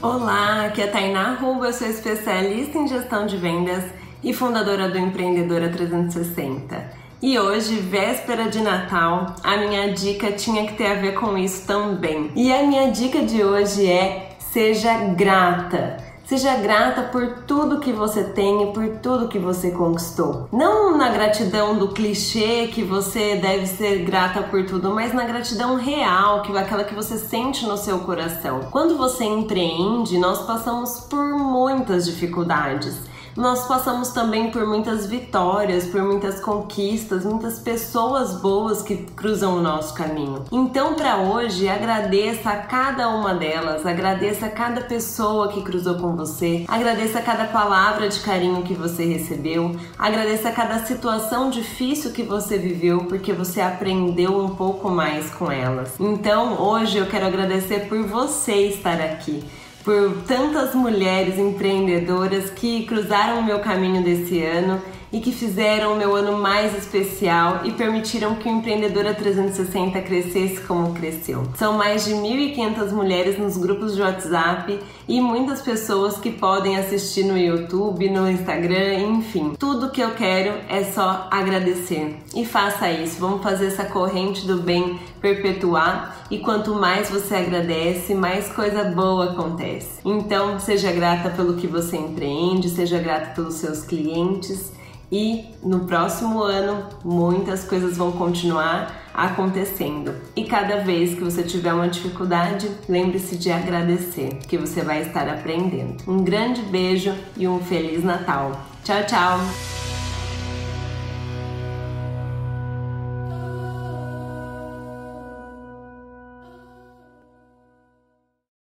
Olá, aqui é a Tainá Ruba, eu sou especialista em gestão de vendas e fundadora do Empreendedora 360. E hoje, véspera de Natal, a minha dica tinha que ter a ver com isso também. E a minha dica de hoje é: seja grata. Seja grata por tudo que você tem e por tudo que você conquistou. Não na gratidão do clichê que você deve ser grata por tudo, mas na gratidão real, que é aquela que você sente no seu coração. Quando você empreende, nós passamos por muitas dificuldades nós passamos também por muitas vitórias, por muitas conquistas, muitas pessoas boas que cruzam o nosso caminho. Então, para hoje, agradeça a cada uma delas, agradeça a cada pessoa que cruzou com você, agradeça a cada palavra de carinho que você recebeu, agradeça a cada situação difícil que você viveu, porque você aprendeu um pouco mais com elas. Então, hoje eu quero agradecer por você estar aqui por tantas mulheres empreendedoras que cruzaram o meu caminho desse ano e que fizeram o meu ano mais especial e permitiram que o Empreendedora 360 crescesse como cresceu. São mais de 1.500 mulheres nos grupos de WhatsApp e muitas pessoas que podem assistir no YouTube, no Instagram, enfim. Tudo que eu quero é só agradecer. E faça isso, vamos fazer essa corrente do bem perpetuar e quanto mais você agradece, mais coisa boa acontece. Então, seja grata pelo que você empreende, seja grata pelos seus clientes e no próximo ano muitas coisas vão continuar acontecendo. E cada vez que você tiver uma dificuldade, lembre-se de agradecer, que você vai estar aprendendo. Um grande beijo e um feliz Natal. Tchau, tchau.